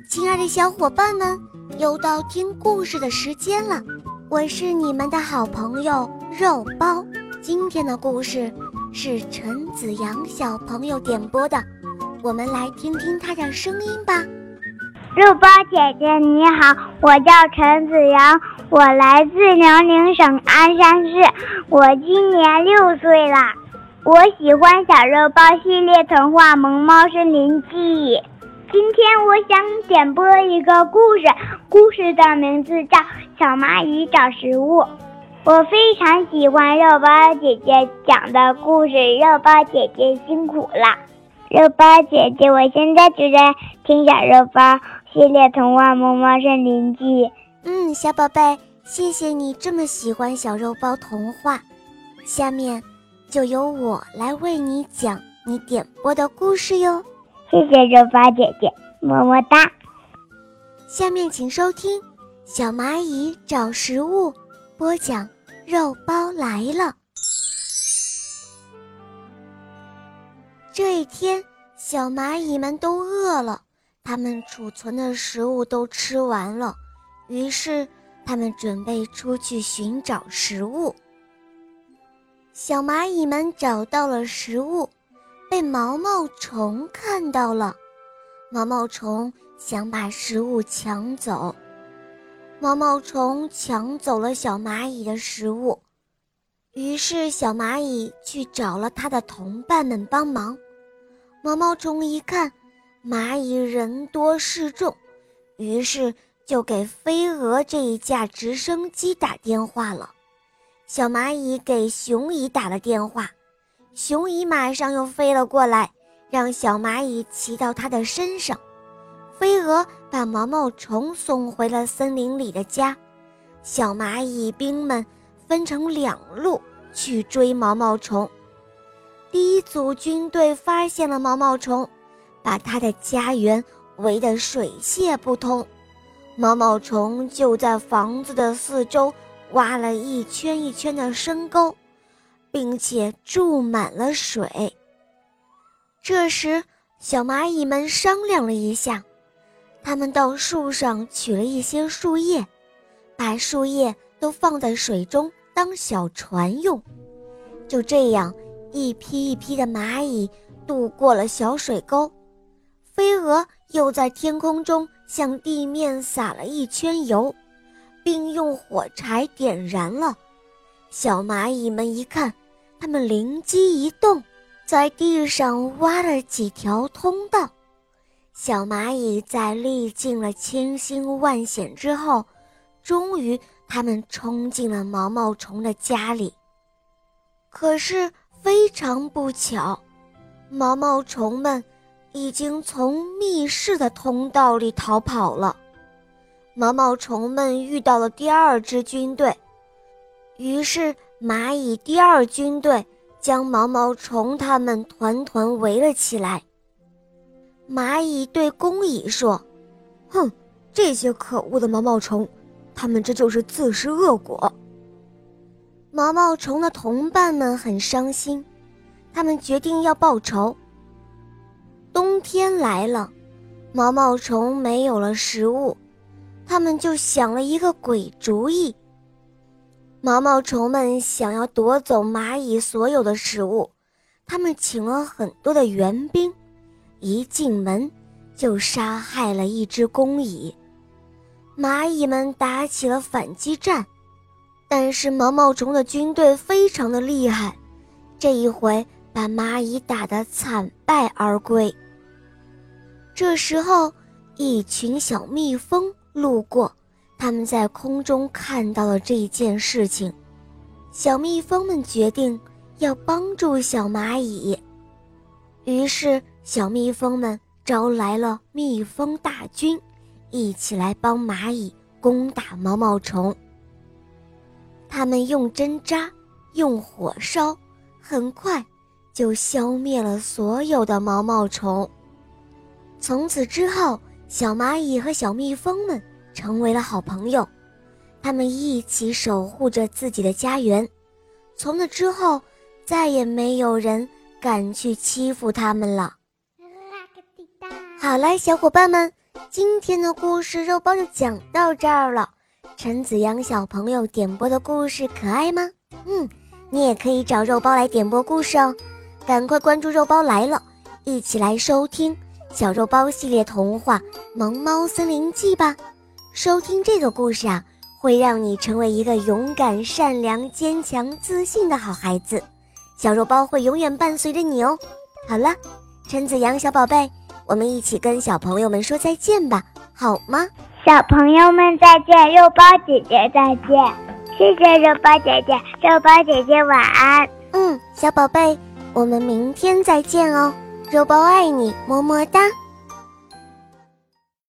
亲爱的小伙伴们，又到听故事的时间了。我是你们的好朋友肉包。今天的故事是陈子阳小朋友点播的，我们来听听他的声音吧。肉包姐姐你好，我叫陈子阳，我来自辽宁省鞍山市，我今年六岁了。我喜欢小肉包系列童话《萌猫森林记》。今天我想点播一个故事，故事的名字叫《小蚂蚁找食物》。我非常喜欢肉包姐姐讲的故事，肉包姐姐辛苦了。肉包姐姐，我现在就在听小肉包系列童话《萌猫森林记》。嗯，小宝贝，谢谢你这么喜欢小肉包童话。下面。就由我来为你讲你点播的故事哟，谢谢肉包姐姐，么么哒。下面请收听《小蚂蚁找食物》，播讲肉包来了。这一天，小蚂蚁们都饿了，它们储存的食物都吃完了，于是它们准备出去寻找食物。小蚂蚁们找到了食物，被毛毛虫看到了。毛毛虫想把食物抢走，毛毛虫抢走了小蚂蚁的食物。于是小蚂蚁去找了它的同伴们帮忙。毛毛虫一看，蚂蚁人多势众，于是就给飞蛾这一架直升机打电话了。小蚂蚁给熊蚁打了电话，雄蚁马上又飞了过来，让小蚂蚁骑到它的身上。飞蛾把毛毛虫送回了森林里的家。小蚂蚁兵们分成两路去追毛毛虫。第一组军队发现了毛毛虫，把它的家园围得水泄不通。毛毛虫就在房子的四周。挖了一圈一圈的深沟，并且注满了水。这时，小蚂蚁们商量了一下，他们到树上取了一些树叶，把树叶都放在水中当小船用。就这样，一批一批的蚂蚁渡过了小水沟。飞蛾又在天空中向地面撒了一圈油。并用火柴点燃了。小蚂蚁们一看，他们灵机一动，在地上挖了几条通道。小蚂蚁在历尽了千辛万险之后，终于，他们冲进了毛毛虫的家里。可是非常不巧，毛毛虫们已经从密室的通道里逃跑了。毛毛虫们遇到了第二支军队，于是蚂蚁第二军队将毛毛虫他们团团围了起来。蚂蚁对工蚁说：“哼，这些可恶的毛毛虫，他们这就是自食恶果。”毛毛虫的同伴们很伤心，他们决定要报仇。冬天来了，毛毛虫没有了食物。他们就想了一个鬼主意。毛毛虫们想要夺走蚂蚁所有的食物，他们请了很多的援兵，一进门就杀害了一只工蚁。蚂蚁们打起了反击战，但是毛毛虫的军队非常的厉害，这一回把蚂蚁打得惨败而归。这时候，一群小蜜蜂。路过，他们在空中看到了这件事情。小蜜蜂们决定要帮助小蚂蚁，于是小蜜蜂们招来了蜜蜂大军，一起来帮蚂蚁攻打毛毛虫。他们用针扎，用火烧，很快就消灭了所有的毛毛虫。从此之后。小蚂蚁和小蜜蜂们成为了好朋友，他们一起守护着自己的家园。从那之后，再也没有人敢去欺负他们了。好了，小伙伴们，今天的故事肉包就讲到这儿了。陈子阳小朋友点播的故事可爱吗？嗯，你也可以找肉包来点播故事哦。赶快关注肉包来了，一起来收听小肉包系列童话《萌猫森林记》吧。收听这个故事啊，会让你成为一个勇敢、善良、坚强、自信的好孩子。小肉包会永远伴随着你哦。好了，陈子阳小宝贝，我们一起跟小朋友们说再见吧，好吗？小朋友们再见，肉包姐姐再见，谢谢肉包姐姐，肉包姐姐晚安。嗯，小宝贝，我们明天再见哦，肉包爱你，么么哒。